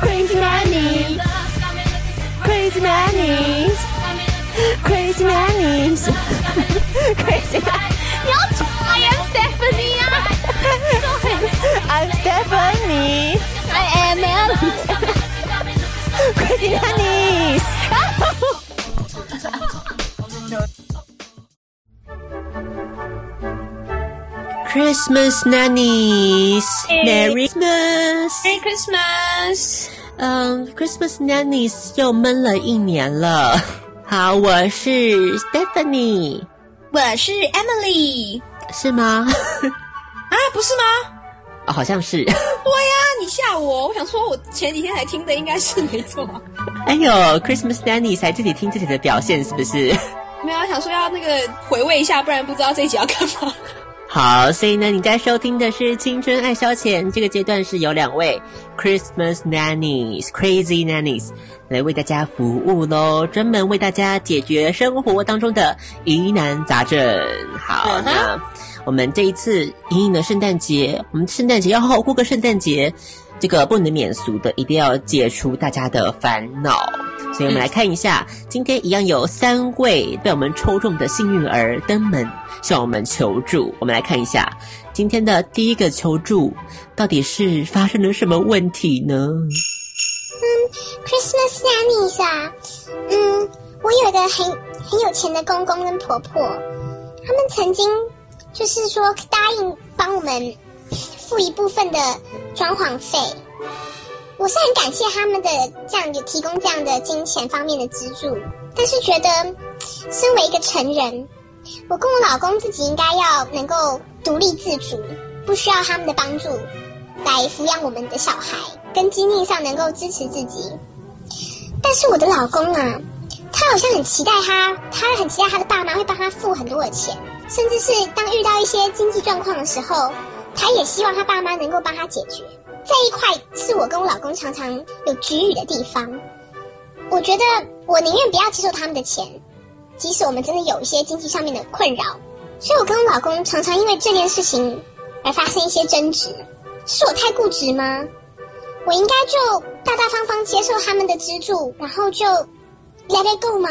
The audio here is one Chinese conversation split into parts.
Crazy Nannies，Crazy Nannies，Crazy Nannies，Crazy，你要出来呀，Stephanie 啊，I'm Stephanie，I am Melody，Crazy Nannies。Christmas nannies，Merry Christmas，Merry Christmas。嗯，Christmas nannies 又闷了一年了。好，我是 Stephanie，我是 Emily，是吗？啊，不是吗？哦，好像是。对呀，你吓我，我想说，我前几天才听的，应该是没错。哎呦，Christmas nannies 才自己听自己的表现，是不是？没有，想说要那个回味一下，不然不知道这一集要干嘛。好，所以呢，你在收听的是《青春爱消遣》这个阶段，是有两位 Christmas nannies、Crazy nannies 来为大家服务喽，专门为大家解决生活当中的疑难杂症。好，uh. 那我们这一次迎迎的圣诞节，我们圣诞节要好好过个圣诞节，这个不能免俗的，一定要解除大家的烦恼。所以我们来看一下，今天一样有三位被我们抽中的幸运儿登门向我们求助。我们来看一下今天的第一个求助，到底是发生了什么问题呢？嗯，Christmas nannies 啊，嗯，我有一个很很有钱的公公跟婆婆，他们曾经就是说答应帮我们付一部分的装潢费。我是很感谢他们的这样有提供这样的金钱方面的资助，但是觉得身为一个成人，我跟我老公自己应该要能够独立自主，不需要他们的帮助来抚养我们的小孩，跟经济上能够支持自己。但是我的老公啊，他好像很期待他，他很期待他的爸妈会帮他付很多的钱，甚至是当遇到一些经济状况的时候，他也希望他爸妈能够帮他解决。这一块是我跟我老公常常有局语的地方。我觉得我宁愿不要接受他们的钱，即使我们真的有一些经济上面的困扰。所以我跟我老公常常因为这件事情而发生一些争执。是我太固执吗？我应该就大大方方接受他们的资助，然后就 let it go 吗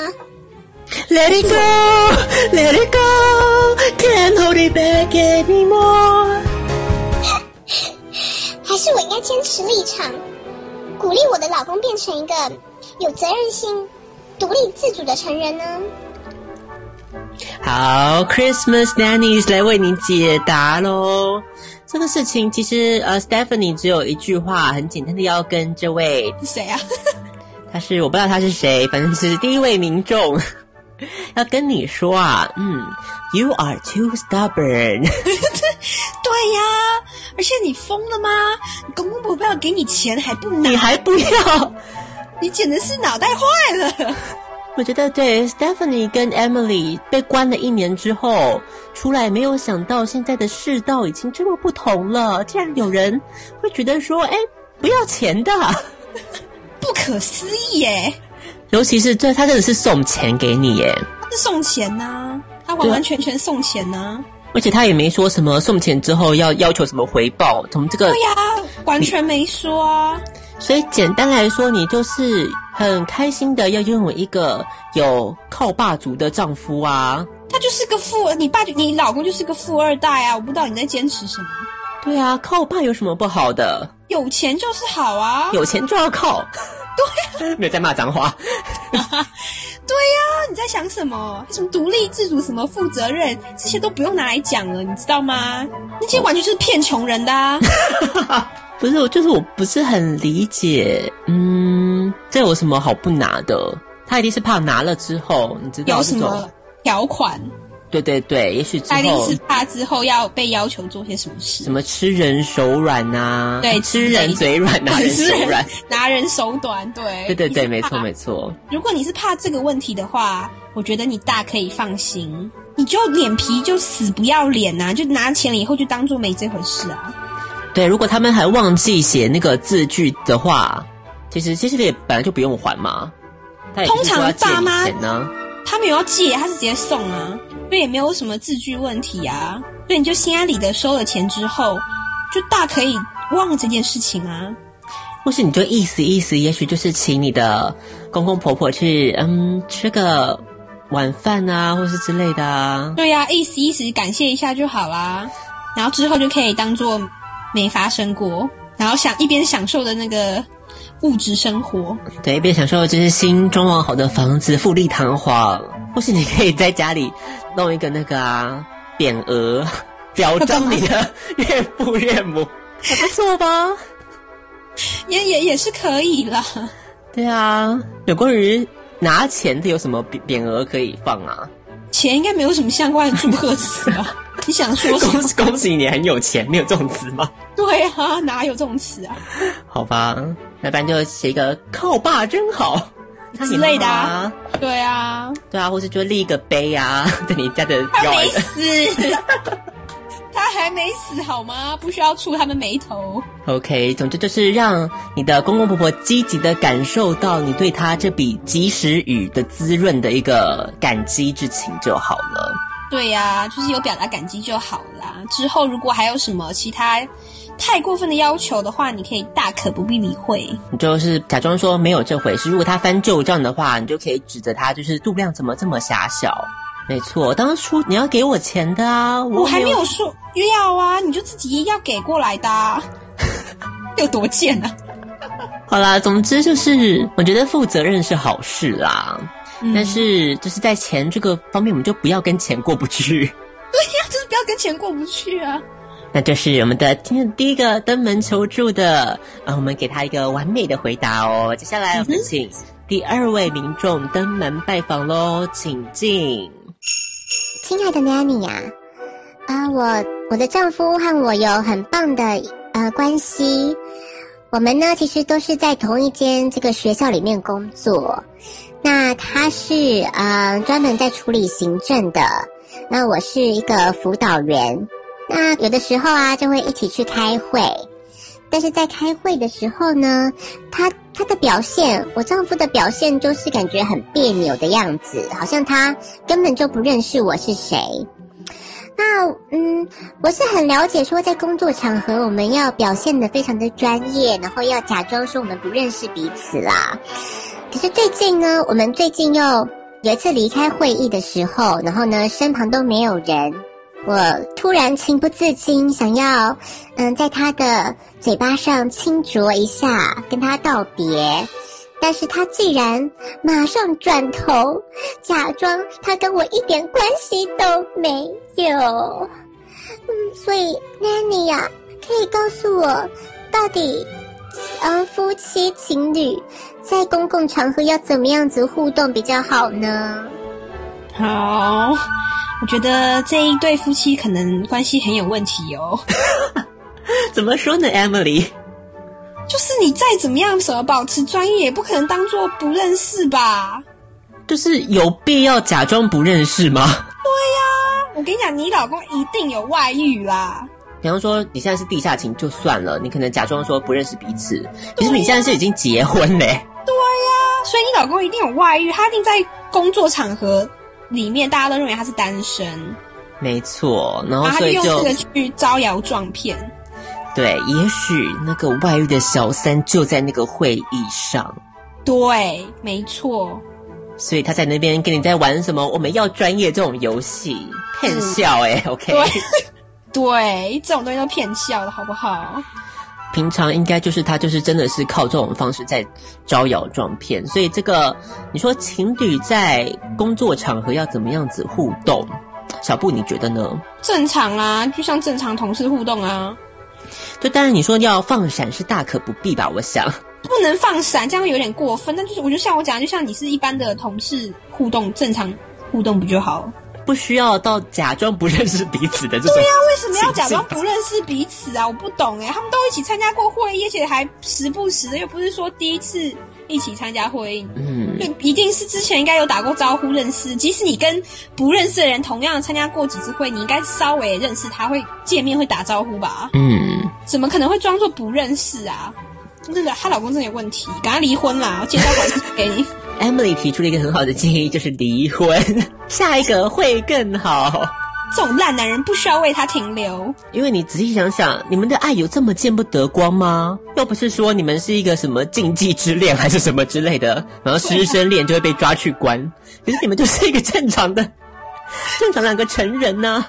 ？Let it go，Let it go，Can't hold it back anymore。还是我应该坚持立场，鼓励我的老公变成一个有责任心、独立自主的成人呢？好，Christmas nannies 来为你解答喽。这个事情其实呃，Stephanie 只有一句话，很简单的要跟这位谁啊？他是我不知道他是谁，反正是第一位民众 要跟你说啊，嗯，You are too stubborn。对呀，而且你疯了吗？公公婆婆要给你钱还不拿，你还不要？你简直是脑袋坏了！我觉得对，Stephanie 跟 Emily 被关了一年之后出来，没有想到现在的世道已经这么不同了。竟然有人会觉得说：“哎，不要钱的，不可思议耶！”尤其是这，他真的是送钱给你耶，他是送钱呐、啊，他完完全全送钱呐、啊。而且他也没说什么送钱之后要要求什么回报，从这个对呀，完全没说啊。所以简单来说，你就是很开心的要拥有一个有靠霸族的丈夫啊。他就是个富，你爸你老公就是个富二代啊！我不知道你在坚持什么。对啊，靠爸有什么不好的？有钱就是好啊，有钱就要靠。对啊，没有在骂脏话。对呀、啊，你在想什么？什么独立自主，什么负责任，这些都不用拿来讲了，你知道吗？那些完全就是骗穷人的啊！不是，我就是我不是很理解，嗯，这有什么好不拿的？他一定是怕拿了之后，你知道有什么条款？对对对，也许之后是怕之后要被要求做些什么事，什么吃人手软呐、啊？对，吃人嘴软，拿人手软，拿人手短。对，对对对，没错没错。如果你是怕这个问题的话，我觉得你大可以放心，你就脸皮就死不要脸呐、啊，就拿钱了以后就当做没这回事啊。对，如果他们还忘记写那个字据的话，其实其实也本来就不用还嘛。通常爸妈呢，他没有要借，他是直接送啊。所以也没有什么字句问题啊。所以你就心安理得收了钱之后，就大可以忘了这件事情啊。或是你就意思意思，也许就是请你的公公婆婆去嗯吃个晚饭啊，或是之类的啊。对呀、啊，意思意思感谢一下就好啦。然后之后就可以当做没发生过，然后想一边享受的那个物质生活，对，一边享受就是新装潢好的房子，富丽堂皇。或是你可以在家里弄一个那个啊匾额，表彰你的岳父岳母，还不错吧？也也也是可以啦。对啊，有关于拿钱的有什么匾匾额可以放啊？钱应该没有什么相关的祝贺词吧？你想说什么？恭喜恭喜你很有钱，没有这种词吗？对啊，哪有这种词啊？好吧，那不然就写一个靠爸真好之类的啊。对啊，对啊，或是就立一个碑啊，在你家的他没死。他还没死好吗？不需要触他们眉头。OK，总之就是让你的公公婆婆积极的感受到你对他这笔及时雨的滋润的一个感激之情就好了。对呀、啊，就是有表达感激就好啦。之后如果还有什么其他太过分的要求的话，你可以大可不必理会。你就是假装说没有这回事。如果他翻旧账的话，你就可以指责他，就是度量怎么这么狭小。没错，当初你要给我钱的啊，我，我还没有说要啊，你就自己要给过来的，啊，有多贱啊！好啦，总之就是我觉得负责任是好事啦，嗯、但是就是在钱这个方面，我们就不要跟钱过不去。对呀，就是不要跟钱过不去啊。那就是我们的今天第一个登门求助的啊，我们给他一个完美的回答哦。接下来我们请第二位民众登门拜访喽，请进。亲爱的 Nanny 呀，啊，我我的丈夫和我有很棒的呃关系，我们呢其实都是在同一间这个学校里面工作，那他是呃专门在处理行政的，那我是一个辅导员，那有的时候啊就会一起去开会。但是在开会的时候呢，他他的表现，我丈夫的表现就是感觉很别扭的样子，好像他根本就不认识我是谁。那嗯，我是很了解说在工作场合我们要表现的非常的专业，然后要假装说我们不认识彼此啦。可是最近呢，我们最近又有一次离开会议的时候，然后呢，身旁都没有人。我突然情不自禁想要，嗯，在他的嘴巴上轻啄一下，跟他道别，但是他竟然马上转头，假装他跟我一点关系都没有。嗯，所以 Nanny 呀，可以告诉我，到底，嗯，夫妻情侣在公共场合要怎么样子互动比较好呢？好。我觉得这一对夫妻可能关系很有问题哦。怎么说呢，Emily？就是你再怎么样，什么保持专业，也不可能当做不认识吧？就是有必要假装不认识吗？对呀，我跟你讲，你老公一定有外遇啦。比方说，你现在是地下情就算了，你可能假装说不认识彼此，其实你现在是已经结婚嘞。对呀，所以你老公一定有外遇，他一定在工作场合。里面大家都认为他是单身，没错，然后所以就用这个去招摇撞骗。对，也许那个外遇的小三就在那个会议上。对，没错。所以他在那边跟你在玩什么？我们要专业这种游戏骗笑哎、欸、，OK？对，对，这种东西都骗笑的好不好？平常应该就是他，就是真的是靠这种方式在招摇撞骗，所以这个你说情侣在工作场合要怎么样子互动？小布你觉得呢？正常啊，就像正常同事互动啊。就当然你说要放闪是大可不必吧？我想不能放闪，这样有点过分。但就是我就像我讲，就像你是一般的同事互动，正常互动不就好？不需要到假装不认识彼此的这种。对呀、啊，为什么要假装不认识彼此啊？我不懂哎，他们都一起参加过会议，而且还时不时的，又不是说第一次一起参加会议，嗯，就一定是之前应该有打过招呼认识。即使你跟不认识的人同样参加过几次会，你应该稍微认识他，会见面会打招呼吧？嗯，怎么可能会装作不认识啊？真的，她老公真的有问题，赶快离婚啦！我介绍给你。Emily 提出了一个很好的建议，就是离婚。下一个会更好。这种烂男人不需要为他停留，因为你仔细想想，你们的爱有这么见不得光吗？又不是说你们是一个什么禁忌之恋还是什么之类的，然后师生恋就会被抓去关。可是你们就是一个正常的、正常两个成人呢、啊。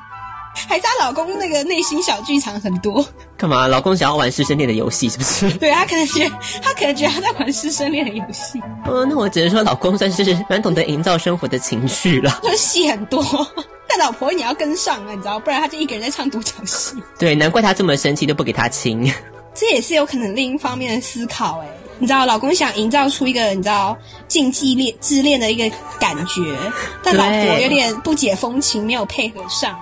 还是她老公那个内心小剧场很多？干嘛？老公想要玩师生恋的游戏是不是？对，他可能觉得，他可能觉得他在玩师生恋的游戏。嗯，那我只能说，老公算是蛮懂得营造生活的情绪了。他戏很多。但老婆你要跟上啊，你知道，不然他就一个人在唱独角戏。对，难怪他这么生气都不给他亲。这也是有可能另一方面的思考哎，你知道，老公想营造出一个你知道禁忌恋自恋的一个感觉，但老婆有点不解风情，没有配合上。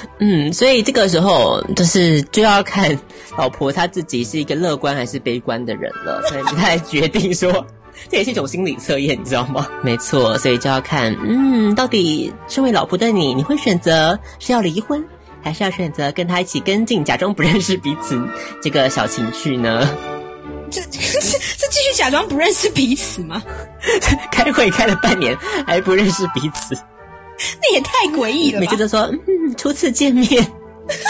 嗯，所以这个时候就是就要看老婆她自己是一个乐观还是悲观的人了，所以不太决定说。这也是一种心理测验，你知道吗？没错，所以就要看，嗯，到底身为老婆的你，你会选择是要离婚，还是要选择跟他一起跟进，假装不认识彼此这个小情趣呢？这这这继续假装不认识彼此吗？开会开了半年还不认识彼此，那也太诡异了吧。每次都说，嗯，初次见面，我知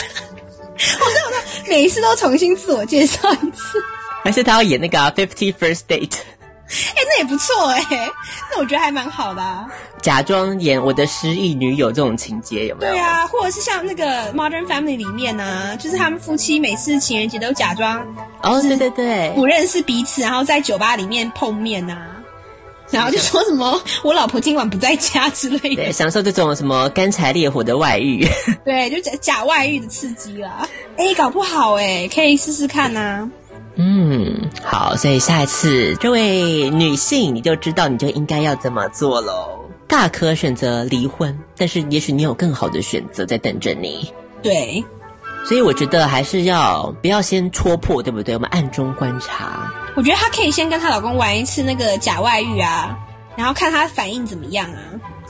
道，他每一次都重新自我介绍一次，还是他要演那个、啊、Fifty First Date？哎、欸，那也不错哎、欸，那我觉得还蛮好的啊。假装演我的失忆女友这种情节有没有？对啊，或者是像那个 Modern Family 里面啊，就是他们夫妻每次情人节都假装哦，对对对，不认识彼此，然后在酒吧里面碰面啊，然后就说什么 我老婆今晚不在家之类的，对，享受这种什么干柴烈火的外遇，对，就假假外遇的刺激啦。哎、欸，搞不好哎、欸，可以试试看呐、啊。嗯，好，所以下一次这位女性你就知道，你就应该要怎么做喽。大可选择离婚，但是也许你有更好的选择在等着你。对，所以我觉得还是要不要先戳破，对不对？我们暗中观察。我觉得她可以先跟她老公玩一次那个假外遇啊，然后看她反应怎么样啊。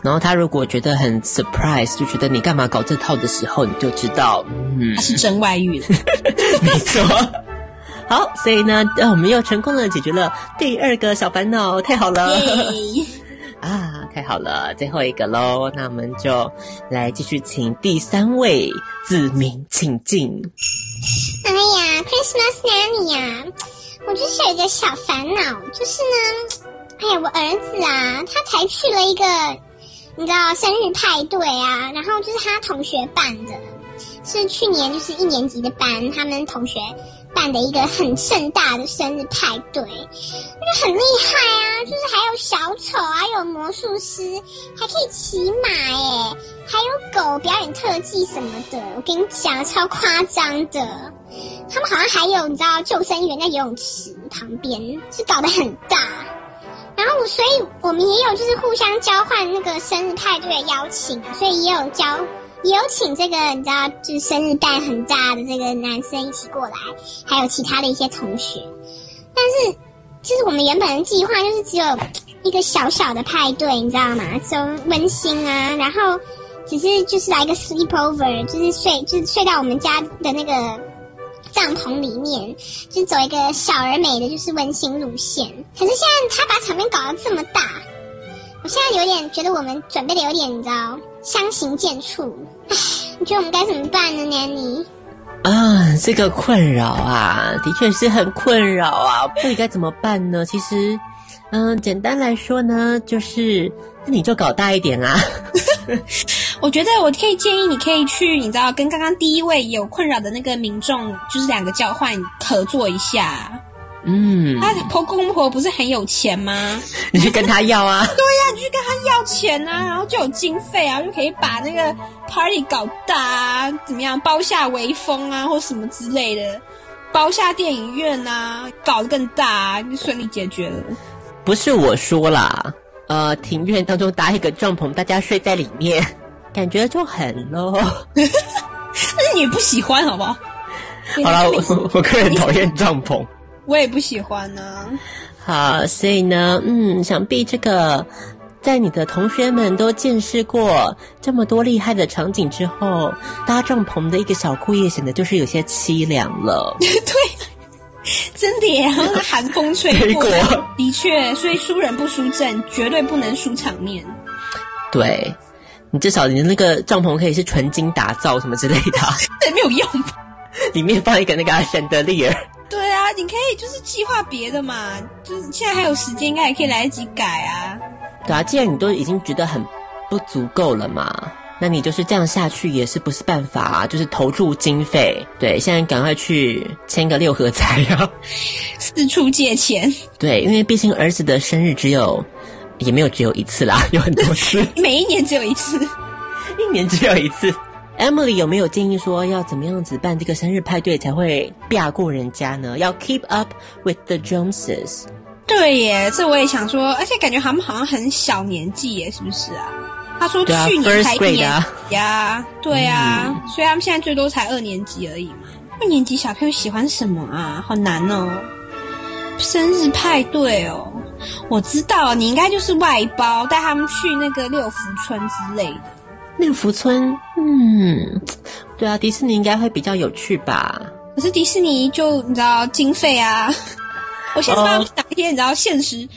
然后她如果觉得很 surprise，就觉得你干嘛搞这套的时候，你就知道，嗯，她是真外遇了。没错。好，所以呢，呃，我们又成功的解决了第二个小烦恼，太好了.啊，太好了，最后一个喽，那我们就来继续请第三位子民请进。哎呀，Christmas Nanny 呀，我就是有一个小烦恼，就是呢，哎呀，我儿子啊，他才去了一个，你知道生日派对啊，然后就是他同学办的，是去年就是一年级的班，他们同学。办的一个很盛大的生日派对，就很厉害啊！就是还有小丑，还有魔术师，还可以骑马耶，还有狗表演特技什么的。我跟你讲，超夸张的。他们好像还有你知道救生员在游泳池旁边，是搞得很大。然后，所以我们也有就是互相交换那个生日派对的邀请，所以也有交。也有请这个你知道，就是生日蛋很大的这个男生一起过来，还有其他的一些同学。但是，就是我们原本的计划就是只有一个小小的派对，你知道吗？就温馨啊，然后只是就是来一个 sleepover，就是睡，就是睡到我们家的那个帐篷里面，就走一个小而美的就是温馨路线。可是现在他把场面搞得这么大，我现在有点觉得我们准备的有点，你知道。相形见绌，唉，你觉得我们该怎么办呢，Nanny？啊，这个困扰啊，的确是很困扰啊，到底该怎么办呢？其实，嗯、呃，简单来说呢，就是那你就搞大一点啊。我觉得我可以建议，你可以去，你知道，跟刚刚第一位有困扰的那个民众，就是两个交换合作一下。嗯，他婆公婆不是很有钱吗？你去跟他要啊！对呀、啊，你去跟他要钱啊，然后就有经费啊，就可以把那个 party 搞大啊，怎么样，包下微风啊，或什么之类的，包下电影院啊，搞得更大啊，就顺利解决了。不是我说啦，呃，庭院当中搭一个帐篷，大家睡在里面，感觉就很 low。但是你不喜欢，好不好？好了，我我个人讨厌帐篷。我也不喜欢呢、啊。好，所以呢，嗯，想必这个在你的同学们都见识过这么多厉害的场景之后，搭帐篷的一个小过夜显得就是有些凄凉了。对，真的耶，然后寒风吹 过，的确，所以输人不输阵，绝对不能输场面。对，你至少你的那个帐篷可以是纯金打造什么之类的，对，没有用。里面放一个那个圣德利尔。你可以就是计划别的嘛，就是现在还有时间，应该也可以来得及改啊。对啊，既然你都已经觉得很不足够了嘛，那你就是这样下去也是不是办法啊？就是投注经费，对，现在赶快去签个六合彩啊，四处借钱。对，因为毕竟儿子的生日只有，也没有只有一次啦，有很多次，每一年只有一次，一年只有一次。Emily 有没有建议说要怎么样子办这个生日派对才会避过人家呢？要 keep up with the Joneses。对耶，这我也想说，而且感觉他们好像很小年纪耶，是不是啊？他说去年才一年级啊，呀，对啊，嗯、所以他们现在最多才二年级而已嘛。二年级小朋友喜欢什么啊？好难哦，生日派对哦，我知道你应该就是外包带他们去那个六福村之类的。六福村，嗯，对啊，迪士尼应该会比较有趣吧？可是迪士尼就你知道经费啊，我现在帮他们打一些你知道现实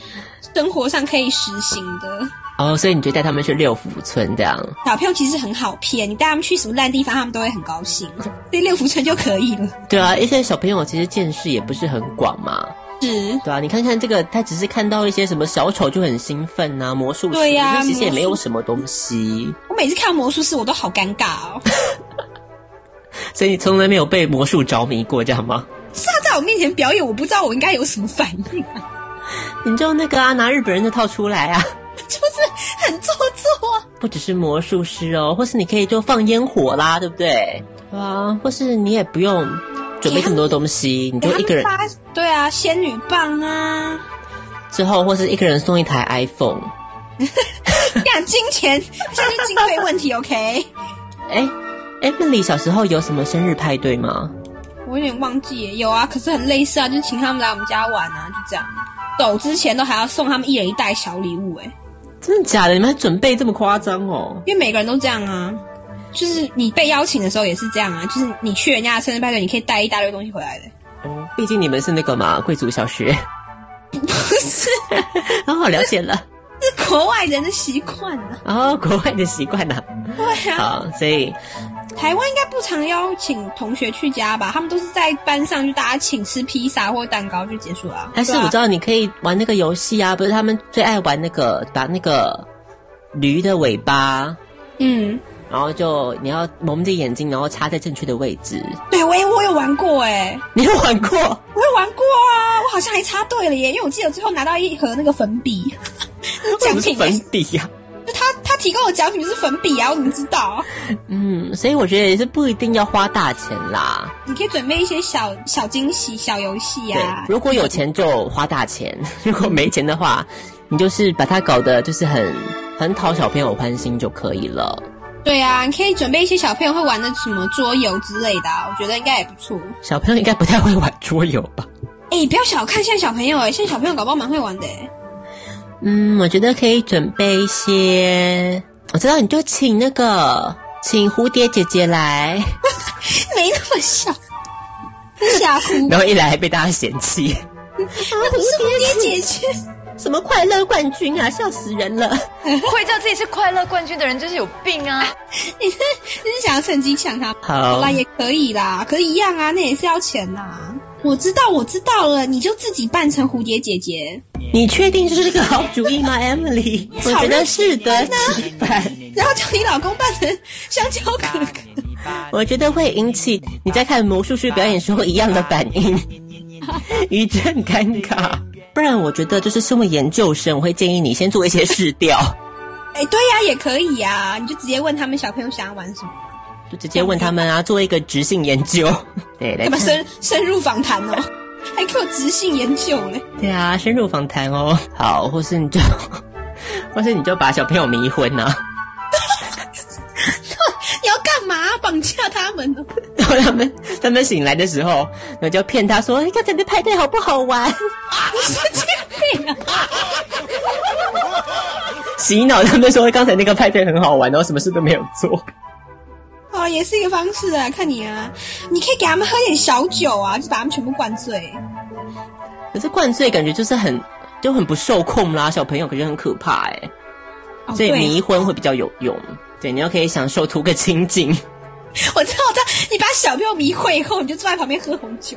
生活上可以实行的哦，所以你就带他们去六福村这样。小朋友其实很好骗，你带他们去什么烂地方，他们都会很高兴，所以六福村就可以了。对啊，一些小朋友其实见识也不是很广嘛。是，对啊，你看看这个，他只是看到一些什么小丑就很兴奋呐、啊，魔术师，对呀、啊，其实也没有什么东西。我每次看到魔术师，我都好尴尬哦。所以你从来没有被魔术着迷过，这样吗？是他在我面前表演，我不知道我应该有什么反应、啊。你就那个啊，拿日本人的套出来啊，就是很做作。不只是魔术师哦，或是你可以就放烟火啦，对不对对？啊，或是你也不用。准备这么多东西，你就一个人。对啊，仙女棒啊。之后或是一个人送一台 iPhone。讲金钱，这是经费问题，OK？哎，Emily 小时候有什么生日派对吗？我有点忘记，有啊，可是很类似啊，就是请他们来我们家玩啊，就这样。走之前都还要送他们一人一袋小礼物，哎，真的假的？你们还准备这么夸张哦？因为每个人都这样啊。就是你被邀请的时候也是这样啊，就是你去人家的生日派对，你可以带一大堆东西回来的。哦，毕竟你们是那个嘛，贵族小学。不是，很 好了解了，是国外人的习惯啊。哦，国外的习惯啊。对啊。好，所以台湾应该不常邀请同学去家吧？他们都是在班上就大家请吃披萨或蛋糕就结束了。但是我知道你可以玩那个游戏啊，不是他们最爱玩那个把那个驴的尾巴。嗯。然后就你要蒙着眼睛，然后插在正确的位置。对，我也我有玩过哎，你有玩过？我有玩过啊，我好像还插对了耶，因为我记得最后拿到一盒那个粉笔，奖品粉笔呀、啊。就他他提供的奖品是粉笔啊，我怎么知道？嗯，所以我觉得也是不一定要花大钱啦。你可以准备一些小小惊喜、小游戏啊。如果有钱就花大钱，如果没钱的话，你就是把它搞得就是很很讨小朋友欢心就可以了。对啊，你可以准备一些小朋友会玩的什么桌游之类的啊，我觉得应该也不错。小朋友应该不太会玩桌游吧？哎，不要小看现在小朋友哎，现在小朋友搞不好蛮会玩的哎。嗯，我觉得可以准备一些，我知道你就请那个请蝴蝶姐姐来，没那么小，吓哭。然后一来还被大家嫌弃，那不是蝴蝶姐姐。什么快乐冠军啊！笑死人了！会叫自己是快乐冠军的人就是有病啊！你 是你是想要趁机抢他？好啦，也可以啦，可以一样啊，那也是要钱呐。我知道，我知道了，你就自己扮成蝴蝶姐姐。你确定这是个好主意吗，Emily？我觉得适得其反。然后叫你老公扮成香蕉哥哥，我觉得会引起你在看魔术师表演时候一样的反应，一阵尴尬。不然，我觉得就是身为研究生，我会建议你先做一些试调。哎、欸，对呀、啊，也可以呀、啊，你就直接问他们小朋友想要玩什么，就直接问他们啊，做一个直性研究。对，来，干嘛深深入访谈哦？还给我直性研究呢？对啊，深入访谈哦。好，或是你就，或是你就把小朋友迷昏呢、啊？绑架他们呢？然后他们他们醒来的时候，然后就骗他说：“你看这边派对好不好玩？”神经病啊！洗脑他们说刚才那个派对很好玩，然后什么事都没有做。哦，也是一个方式啊，看你啊，你可以给他们喝点小酒啊，就把他们全部灌醉。可是灌醉感觉就是很就很不受控啦，小朋友感觉很可怕哎。所以迷昏会比较有用。对，你要可以享受图个清静。我知道，我知道，你把小朋友迷惑以后，你就坐在旁边喝红酒，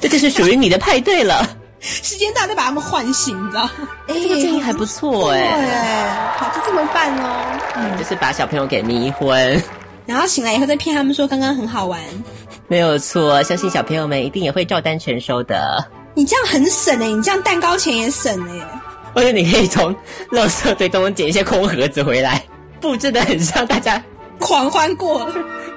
这就是属于你的派对了。时间到再把他们唤醒，你知道？哎，这个建议还不错 哎。对，好，就这么办哦。嗯，就是把小朋友给迷昏，然后醒来以后再骗他们说刚刚很好玩。没有错，相信小朋友们一定也会照单全收的。你这样很省哎，你这样蛋糕钱也省哎。或者你可以从垃圾堆中捡一些空盒子回来，布置的很像大家狂欢过。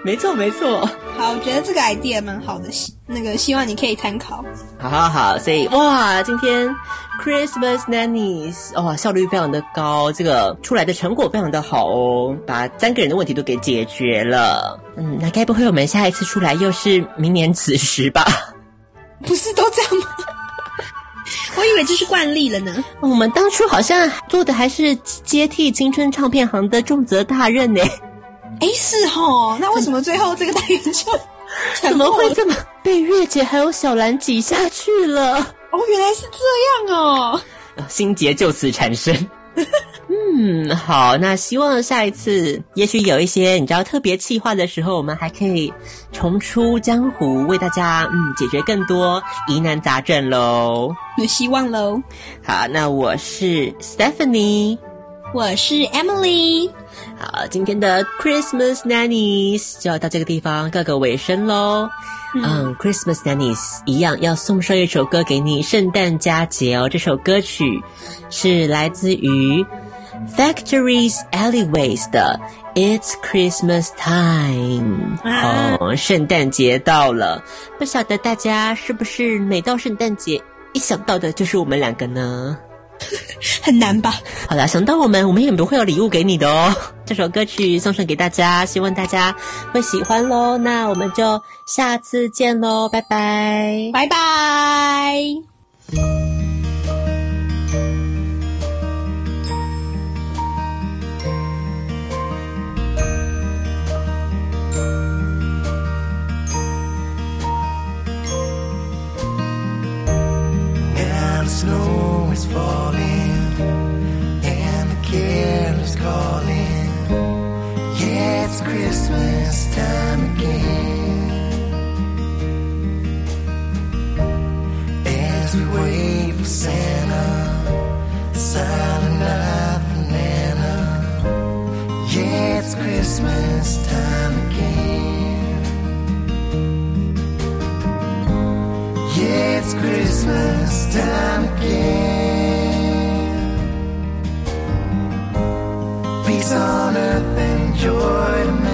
没错，没错。好，我觉得这个 idea 蛮好的，那个希望你可以参考。好好好，所以哇，今天 Christmas Nannies 哇，效率非常的高，这个出来的成果非常的好哦，把三个人的问题都给解决了。嗯，那该不会我们下一次出来又是明年此时吧？不是都这样吗？我以为这是惯例了呢。我们当初好像做的还是接替青春唱片行的重责大任呢。哎，是哦，那为什么最后这个单元就怎么会这么被月姐还有小兰挤下去了？哦，原来是这样哦，心结就此产生。嗯，好，那希望下一次，也许有一些你知道特别气话的时候，我们还可以重出江湖，为大家嗯解决更多疑难杂症喽。有希望喽。好，那我是 Stephanie，我是 Emily。好，今天的 Christmas Nannies 就要到这个地方告个尾声喽。嗯、um,，Christmas Nannies 一样要送上一首歌给你，圣诞佳节哦。这首歌曲是来自于 Factories Alleyways 的 It's Christmas Time。啊、哦，圣诞节到了，不晓得大家是不是每到圣诞节一想到的就是我们两个呢？很难吧？好啦，想到我们，我们也不会有礼物给你的哦。这首歌曲送上给大家，希望大家会喜欢喽。那我们就下次见喽，拜拜，拜拜。on earth and joy